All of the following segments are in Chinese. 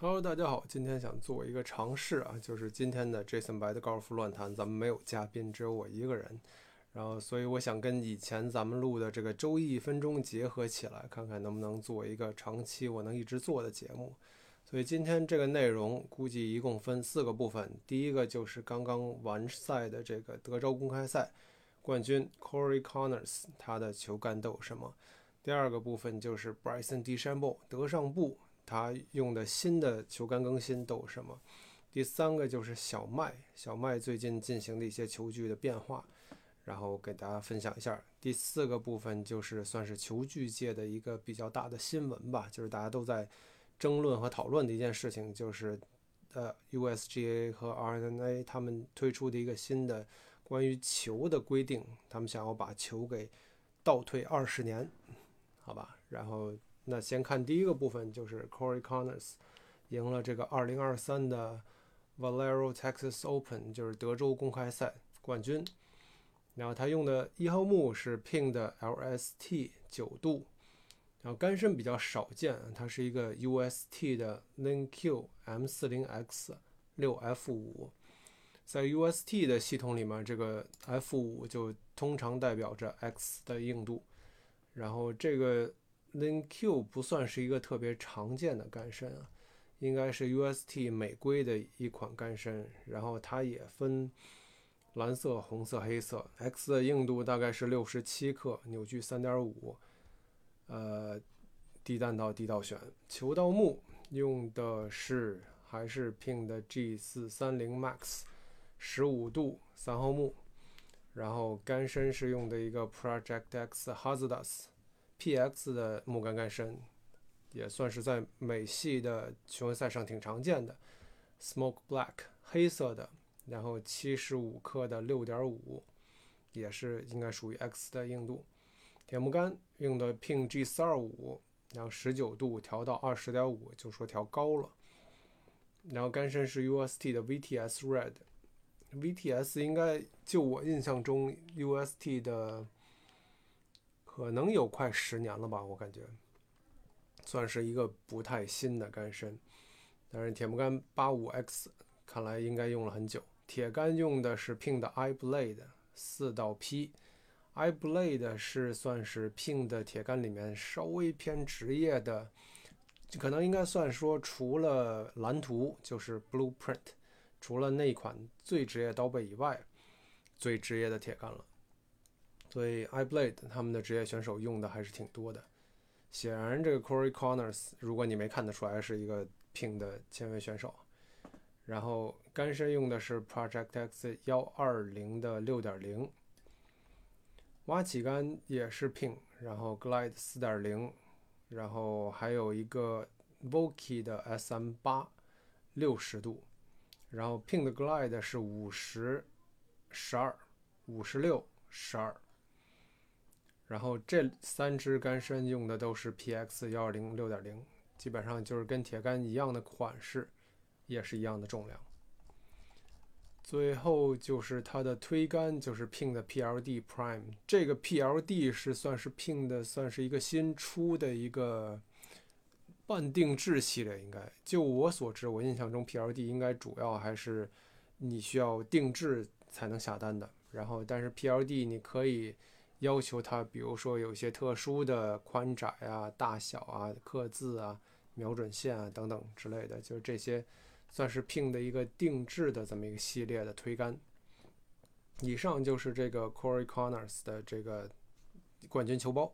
Hello，大家好，今天想做一个尝试啊，就是今天的 Jason 白的高尔夫乱谈，咱们没有嘉宾，只有我一个人。然后，所以我想跟以前咱们录的这个周一一分钟结合起来，看看能不能做一个长期我能一直做的节目。所以今天这个内容估计一共分四个部分，第一个就是刚刚完赛的这个德州公开赛冠军 Corey Connors 他的球杆都有什么？第二个部分就是 Bryson DeChambeau 德尚布。他用的新的球杆更新都有什么？第三个就是小麦，小麦最近进行的一些球具的变化，然后给大家分享一下。第四个部分就是算是球具界的一个比较大的新闻吧，就是大家都在争论和讨论的一件事情，就是呃 USGA 和 RNA 他们推出的一个新的关于球的规定，他们想要把球给倒退二十年，好吧？然后。那先看第一个部分，就是 Corey Connors 赢了这个2023的 Valero Texas Open，就是德州公开赛冠军。然后他用的一号木是 Ping 的 LST 九度，然后杆身比较少见，它是一个 UST 的 LinQ M40X 六 F 五。在 UST 的系统里面，这个 F 五就通常代表着 X 的硬度，然后这个。Lin Q 不算是一个特别常见的杆身啊，应该是 UST 美规的一款杆身，然后它也分蓝色、红色、黑色。X 的硬度大概是六十七克，扭矩三点五，呃，低弹道低道旋。球道木用的是还是 Ping 的 G 四三零 Max 十五度三号木，然后杆身是用的一个 Project X Hazardous。PX 的木杆杆身也算是在美系的巡回赛上挺常见的，Smoke Black 黑色的，然后七十五克的六点五，也是应该属于 X 的硬度。铁木杆用的 Ping G 四二五，然后十九度调到二十点五，就说调高了。然后杆身是 UST 的 VTS Red，VTS 应该就我印象中 UST 的。可能有快十年了吧，我感觉算是一个不太新的杆身。但是铁木杆八五 X 看来应该用了很久。铁杆用的是 Ping 的 iBlade 四道 P，iBlade 是算是 Ping 的铁杆里面稍微偏职业的，可能应该算说除了蓝图就是 Blueprint，除了那款最职业刀背以外，最职业的铁杆了。所以，iBlade 他们的职业选手用的还是挺多的。显然，这个 Corey Connors，如果你没看得出来，是一个 Ping 的签约选手。然后，杆身用的是 Project X 幺二零的六点零，挖起杆也是 Ping，然后 Glide 四点零，然后还有一个 Voki 的 SM 八六十度，然后 Ping 的 Glide 是五十十二五十六十二。然后这三支杆身用的都是 PX 幺二零六点零，基本上就是跟铁杆一样的款式，也是一样的重量。最后就是它的推杆，就是 Ping 的 PLD Prime，这个 PLD 是算是 Ping 的，算是一个新出的一个半定制系列。应该就我所知，我印象中 PLD 应该主要还是你需要定制才能下单的。然后，但是 PLD 你可以。要求它，比如说有一些特殊的宽窄啊、大小啊、刻字啊、瞄准线啊等等之类的，就是这些算是 PIN 的一个定制的这么一个系列的推杆。以上就是这个 Corey Connors 的这个冠军球包。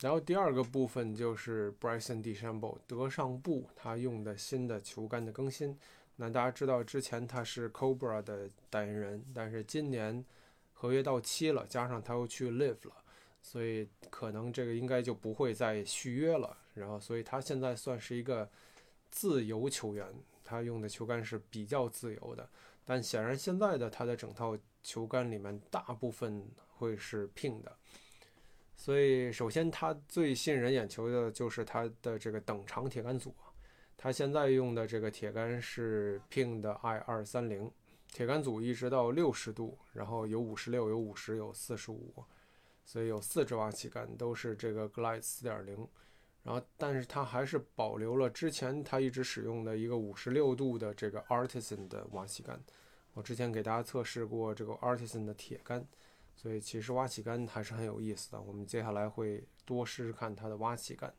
然后第二个部分就是 Bryson DeChambeau 德尚布他用的新的球杆的更新。那大家知道之前他是 Cobra 的代言人，但是今年。合约到期了，加上他又去 Live 了，所以可能这个应该就不会再续约了。然后，所以他现在算是一个自由球员，他用的球杆是比较自由的。但显然，现在的他的整套球杆里面大部分会是 Ping 的。所以，首先他最吸引人眼球的就是他的这个等长铁杆组。他现在用的这个铁杆是 Ping 的 I 二三零。铁杆组一直到六十度，然后有五十六、有五十、有四十五，所以有四支挖起杆都是这个 Glide 四点零。然后但是它还是保留了之前它一直使用的一个五十六度的这个 Artisan 的挖起杆。我之前给大家测试过这个 Artisan 的铁杆，所以其实挖起杆还是很有意思的。我们接下来会多试试看它的挖起杆。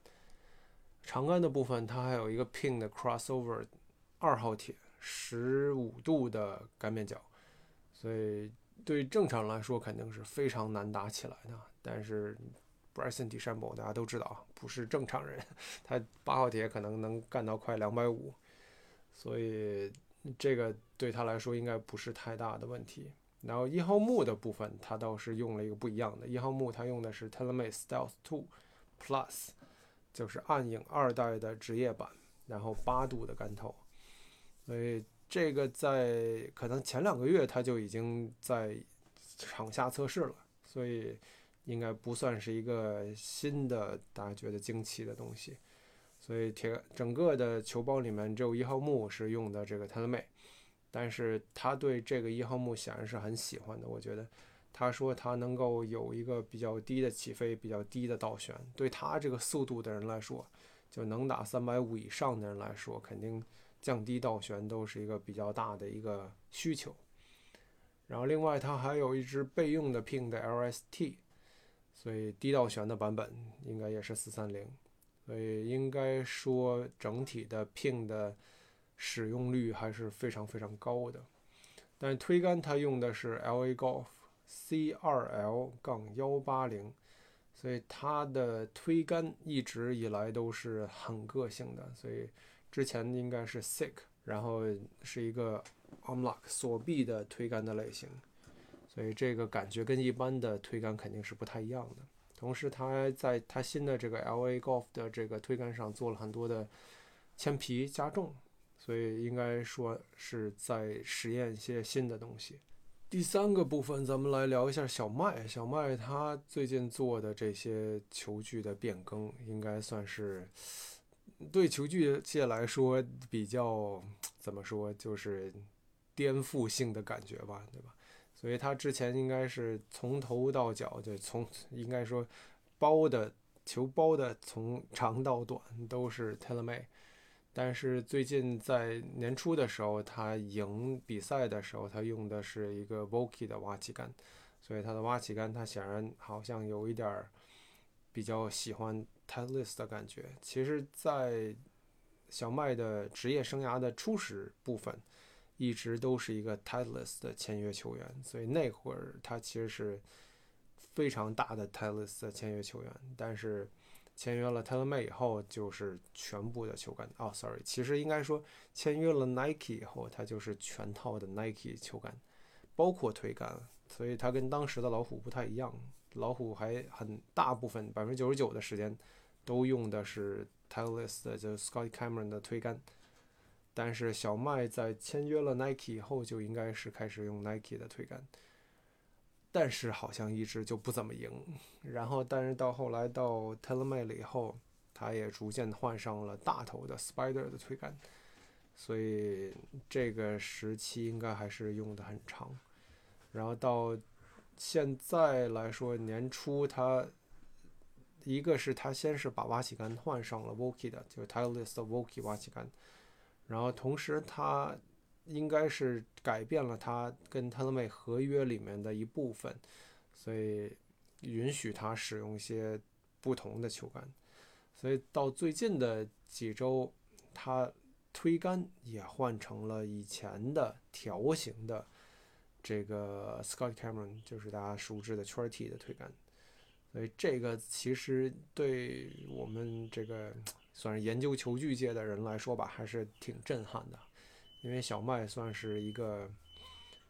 长杆的部分，它还有一个 Ping 的 Crossover 二号铁，十五度的干面角，所以对正常来说肯定是非常难打起来的。但是 Bryson DeChambeau 大家都知道啊，不是正常人，他八号铁可能能干到快两百五，所以。这个对他来说应该不是太大的问题。然后一号木的部分，他倒是用了一个不一样的。一号木他用的是 TaylorMade Stealth Two Plus，就是暗影二代的职业版，然后八度的杆头。所以这个在可能前两个月他就已经在场下测试了，所以应该不算是一个新的大家觉得惊奇的东西。所以铁整个的球包里面只有一号木是用的这个 t e l m a 但是他对这个一号木显然是很喜欢的。我觉得他说他能够有一个比较低的起飞，比较低的倒悬，对他这个速度的人来说，就能打三百五以上的人来说，肯定降低倒悬都是一个比较大的一个需求。然后另外他还有一支备用的 Ping 的 LST，所以低倒悬的版本应该也是四三零。所以应该说，整体的 Ping 的使用率还是非常非常高的。但推杆它用的是 LA Golf C2L 杠幺八零，所以它的推杆一直以来都是很个性的。所以之前应该是 Sick，然后是一个 Unlock 锁闭的推杆的类型，所以这个感觉跟一般的推杆肯定是不太一样的。同时，他在他新的这个 LA Golf 的这个推杆上做了很多的铅皮加重，所以应该说是在实验一些新的东西。第三个部分，咱们来聊一下小麦。小麦他最近做的这些球具的变更，应该算是对球具界来说比较怎么说，就是颠覆性的感觉吧，对吧？所以他之前应该是从头到脚，就从应该说包的球包的从长到短都是 TaylorMade，但是最近在年初的时候，他赢比赛的时候，他用的是一个 Voki 的挖起杆，所以他的挖起杆他显然好像有一点儿比较喜欢 Titleist 的感觉。其实，在小麦的职业生涯的初始部分。一直都是一个 Titleist 的签约球员，所以那会儿他其实是非常大的 Titleist 的签约球员。但是签约了 TaylorMade 以后，就是全部的球杆。哦，sorry，其实应该说签约了 Nike 以后，他就是全套的 Nike 球杆，包括腿杆。所以他跟当时的老虎不太一样，老虎还很大部分百分之九十九的时间都用的是 Titleist 的，就是 Scott Cameron 的推杆。但是小麦在签约了 Nike 以后，就应该是开始用 Nike 的推杆，但是好像一直就不怎么赢。然后，但是到后来到 TaylorMade 了以后，他也逐渐换上了大头的 Spider 的推杆，所以这个时期应该还是用的很长。然后到现在来说，年初他一个是他先是把挖起杆换上了 Voki 的，就是 Titleist 的 Voki 挖起杆。然后同时，他应该是改变了他跟 TaylorMade 合约里面的一部分，所以允许他使用一些不同的球杆。所以到最近的几周，他推杆也换成了以前的条形的这个 Scott Cameron，就是大家熟知的圈 T 的推杆。所以这个其实对我们这个。算是研究球具界的人来说吧，还是挺震撼的，因为小麦算是一个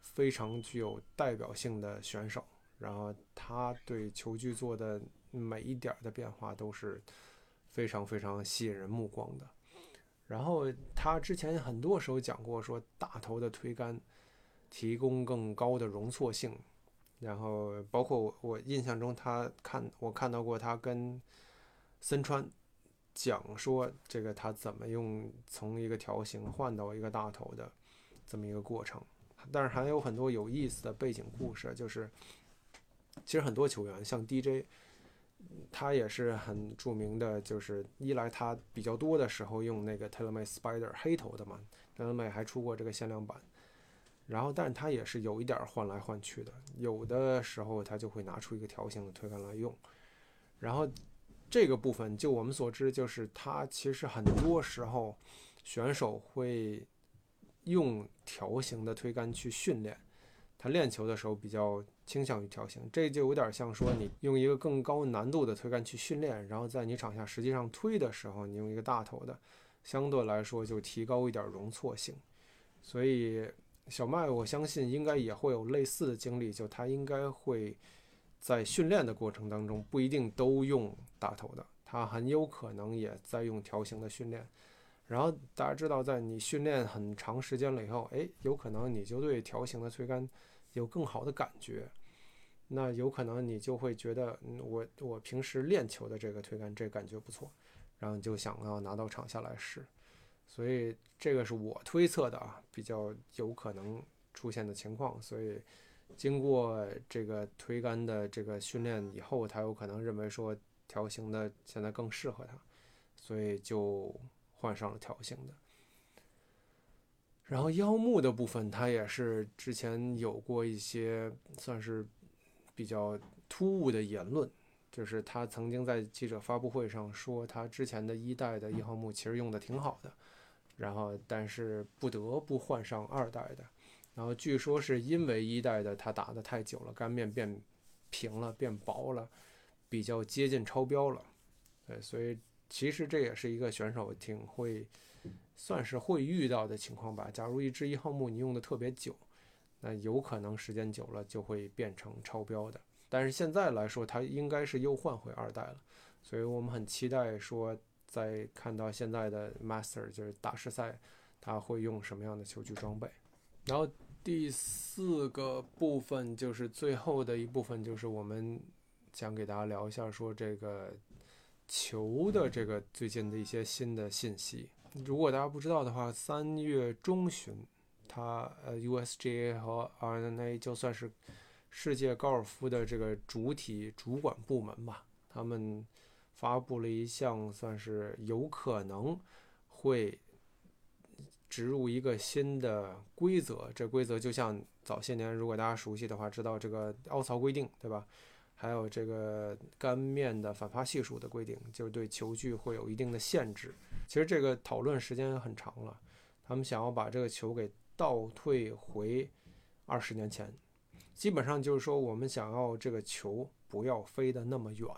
非常具有代表性的选手，然后他对球具做的每一点的变化都是非常非常吸引人目光的。然后他之前很多时候讲过，说大头的推杆提供更高的容错性，然后包括我我印象中他看我看到过他跟森川。讲说这个他怎么用从一个条形换到一个大头的这么一个过程，但是还有很多有意思的背景故事，就是其实很多球员像 DJ，他也是很著名的，就是一来他比较多的时候用那个 TaylorMade Spider 黑头的嘛，TaylorMade 还出过这个限量版。然后，但是它也是有一点换来换去的，有的时候它就会拿出一个条形的推杆来用。然后这个部分，就我们所知，就是它其实很多时候选手会用条形的推杆去训练，他练球的时候比较倾向于条形，这就有点像说你用一个更高难度的推杆去训练，然后在你场下实际上推的时候，你用一个大头的，相对来说就提高一点容错性，所以。小麦，我相信应该也会有类似的经历，就他应该会在训练的过程当中不一定都用大头的，他很有可能也在用条形的训练。然后大家知道，在你训练很长时间了以后，哎，有可能你就对条形的推杆有更好的感觉，那有可能你就会觉得，我我平时练球的这个推杆这感觉不错，然后你就想要拿到场下来试。所以这个是我推测的啊，比较有可能出现的情况。所以经过这个推杆的这个训练以后，他有可能认为说条形的现在更适合他，所以就换上了条形的。然后腰木的部分，他也是之前有过一些算是比较突兀的言论，就是他曾经在记者发布会上说，他之前的一代的一号木其实用的挺好的。然后，但是不得不换上二代的，然后据说是因为一代的它打的太久了，杆面变平了，变薄了，比较接近超标了。对，所以其实这也是一个选手挺会，算是会遇到的情况吧。假如一支一号木你用的特别久，那有可能时间久了就会变成超标的。但是现在来说，它应该是又换回二代了，所以我们很期待说。再看到现在的 Master 就是大师赛，他会用什么样的球具装备？然后第四个部分就是最后的一部分，就是我们想给大家聊一下，说这个球的这个最近的一些新的信息。如果大家不知道的话，三月中旬，他呃 USGA 和 RNA 就算是世界高尔夫的这个主体主管部门吧，他们。发布了一项算是有可能会植入一个新的规则，这规则就像早些年，如果大家熟悉的话，知道这个凹槽规定，对吧？还有这个杆面的反发系数的规定，就是对球距会有一定的限制。其实这个讨论时间很长了，他们想要把这个球给倒退回二十年前，基本上就是说，我们想要这个球不要飞得那么远。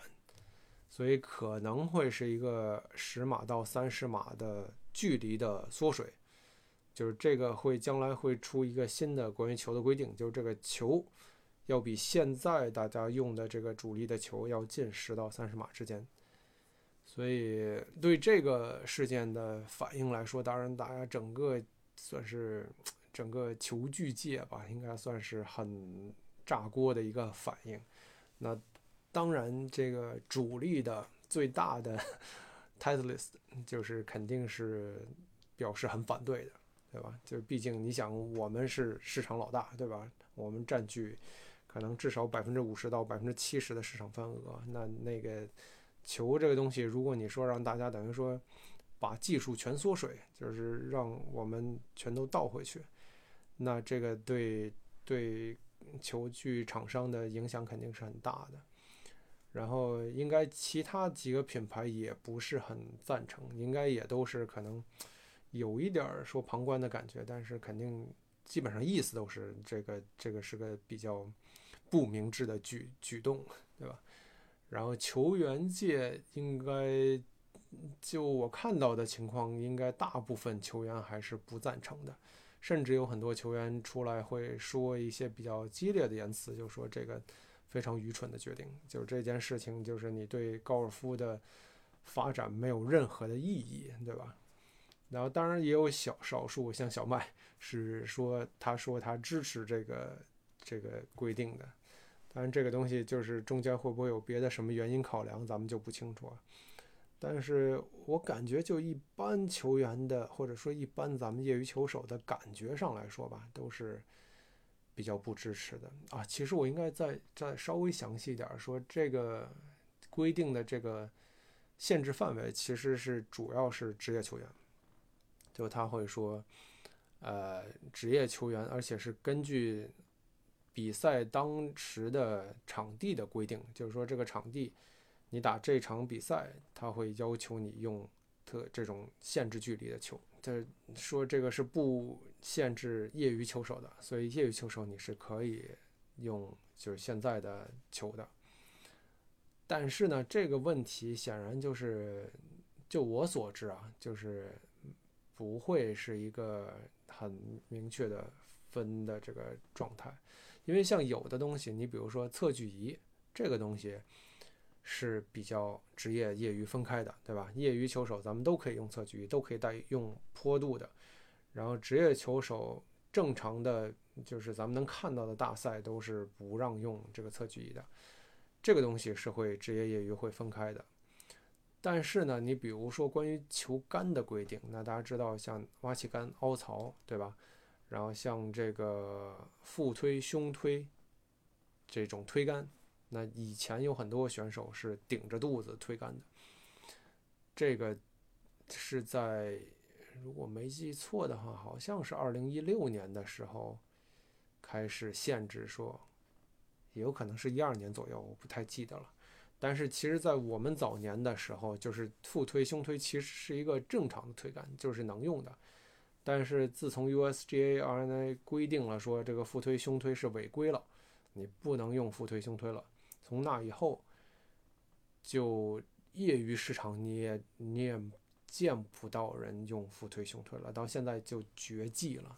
所以可能会是一个十码到三十码的距离的缩水，就是这个会将来会出一个新的关于球的规定，就是这个球要比现在大家用的这个主力的球要近十到三十码之间。所以对这个事件的反应来说，当然大家整个算是整个球具界吧，应该算是很炸锅的一个反应。那。当然，这个主力的最大的 Titleist 就是肯定是表示很反对的，对吧？就毕竟你想，我们是市场老大，对吧？我们占据可能至少百分之五十到百分之七十的市场份额。那那个球这个东西，如果你说让大家等于说把技术全缩水，就是让我们全都倒回去，那这个对对球具厂商的影响肯定是很大的。然后应该其他几个品牌也不是很赞成，应该也都是可能有一点儿说旁观的感觉，但是肯定基本上意思都是这个这个是个比较不明智的举举动，对吧？然后球员界应该就我看到的情况，应该大部分球员还是不赞成的，甚至有很多球员出来会说一些比较激烈的言辞，就说这个。非常愚蠢的决定，就是这件事情，就是你对高尔夫的发展没有任何的意义，对吧？然后当然也有小少数像小麦是说，他说他支持这个这个规定的，当然这个东西就是中间会不会有别的什么原因考量，咱们就不清楚了。但是我感觉就一般球员的，或者说一般咱们业余球手的感觉上来说吧，都是。比较不支持的啊，其实我应该再再稍微详细一点说，这个规定的这个限制范围其实是主要是职业球员，就他会说，呃，职业球员，而且是根据比赛当时的场地的规定，就是说这个场地，你打这场比赛，他会要求你用特这种限制距离的球。他说这个是不限制业余球手的，所以业余球手你是可以用就是现在的球的。但是呢，这个问题显然就是，就我所知啊，就是不会是一个很明确的分的这个状态，因为像有的东西，你比如说测距仪这个东西。是比较职业业余分开的，对吧？业余球手咱们都可以用测距仪，都可以带用坡度的。然后职业球手正常的，就是咱们能看到的大赛都是不让用这个测距仪的。这个东西是会职业业余会分开的。但是呢，你比如说关于球杆的规定，那大家知道像挖气杆、凹槽，对吧？然后像这个腹推、胸推这种推杆。那以前有很多选手是顶着肚子推杆的，这个是在如果没记错的话，好像是二零一六年的时候开始限制说，也有可能是一二年左右，我不太记得了。但是其实，在我们早年的时候，就是腹推、胸推其实是一个正常的推杆，就是能用的。但是自从 USGA RNA 规定了说这个腹推、胸推是违规了，你不能用腹推、胸推了。从那以后，就业余市场你也你也见不到人用腹推胸推了，到现在就绝迹了。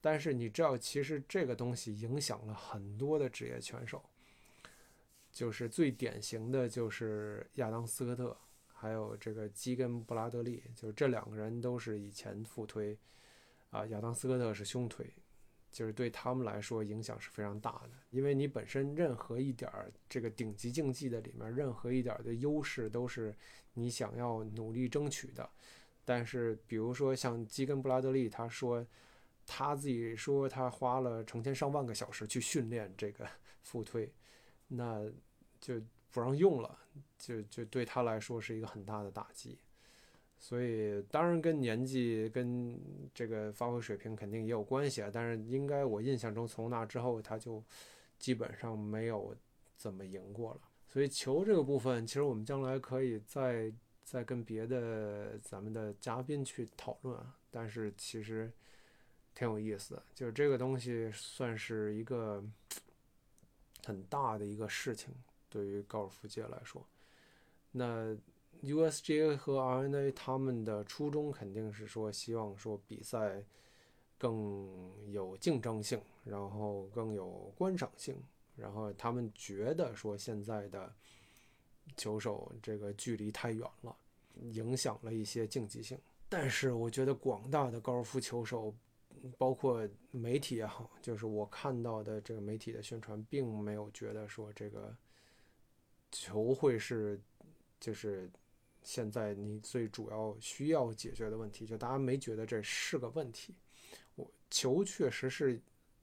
但是你知道，其实这个东西影响了很多的职业拳手，就是最典型的就是亚当斯科特，还有这个基根布拉德利，就是这两个人都是以前腹推，啊，亚当斯科特是胸推。就是对他们来说影响是非常大的，因为你本身任何一点儿这个顶级竞技的里面任何一点儿的优势都是你想要努力争取的。但是比如说像基根布拉德利，他说他自己说他花了成千上万个小时去训练这个 腹推，那就不让用了，就就对他来说是一个很大的打击。所以当然跟年纪跟这个发挥水平肯定也有关系啊，但是应该我印象中从那之后他就基本上没有怎么赢过了。所以球这个部分，其实我们将来可以再再跟别的咱们的嘉宾去讨论啊。但是其实挺有意思的，就是这个东西算是一个很大的一个事情，对于高尔夫界来说，那。USGA 和 RNA 他们的初衷肯定是说，希望说比赛更有竞争性，然后更有观赏性，然后他们觉得说现在的球手这个距离太远了，影响了一些竞技性。但是我觉得广大的高尔夫球手，包括媒体也好，就是我看到的这个媒体的宣传，并没有觉得说这个球会是就是。现在你最主要需要解决的问题，就大家没觉得这是个问题。我球确实是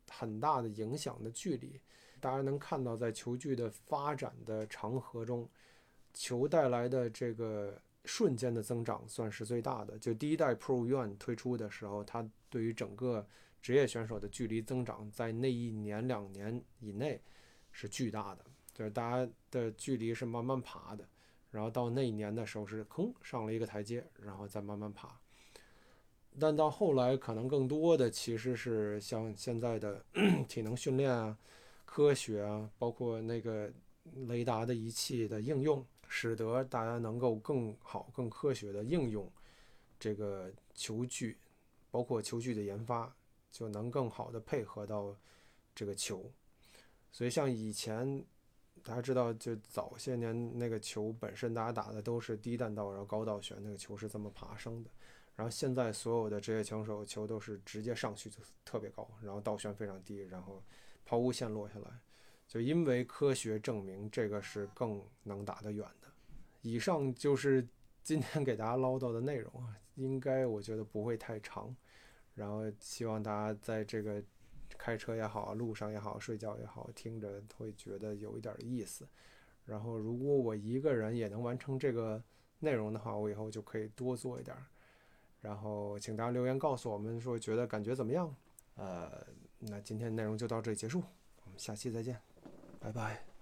很大的影响的距离，大家能看到在球距的发展的长河中，球带来的这个瞬间的增长算是最大的。就第一代 Pro One 推出的时候，它对于整个职业选手的距离增长，在那一年两年以内是巨大的，就是大家的距离是慢慢爬的。然后到那一年的时候是吭上了一个台阶，然后再慢慢爬。但到后来可能更多的其实是像现在的 体能训练啊、科学啊，包括那个雷达的仪器的应用，使得大家能够更好、更科学的应用这个球具，包括球具的研发，就能更好的配合到这个球。所以像以前。大家知道，就早些年那个球本身，大家打的都是低弹道，然后高倒旋，那个球是这么爬升的。然后现在所有的职业枪手球都是直接上去就特别高，然后倒旋非常低，然后抛物线落下来。就因为科学证明这个是更能打得远的。以上就是今天给大家唠叨的内容啊，应该我觉得不会太长。然后希望大家在这个。开车也好，路上也好，睡觉也好，听着会觉得有一点意思。然后如果我一个人也能完成这个内容的话，我以后就可以多做一点儿。然后请大家留言告诉我们说觉得感觉怎么样？呃，那今天内容就到这里结束，我们下期再见，拜拜。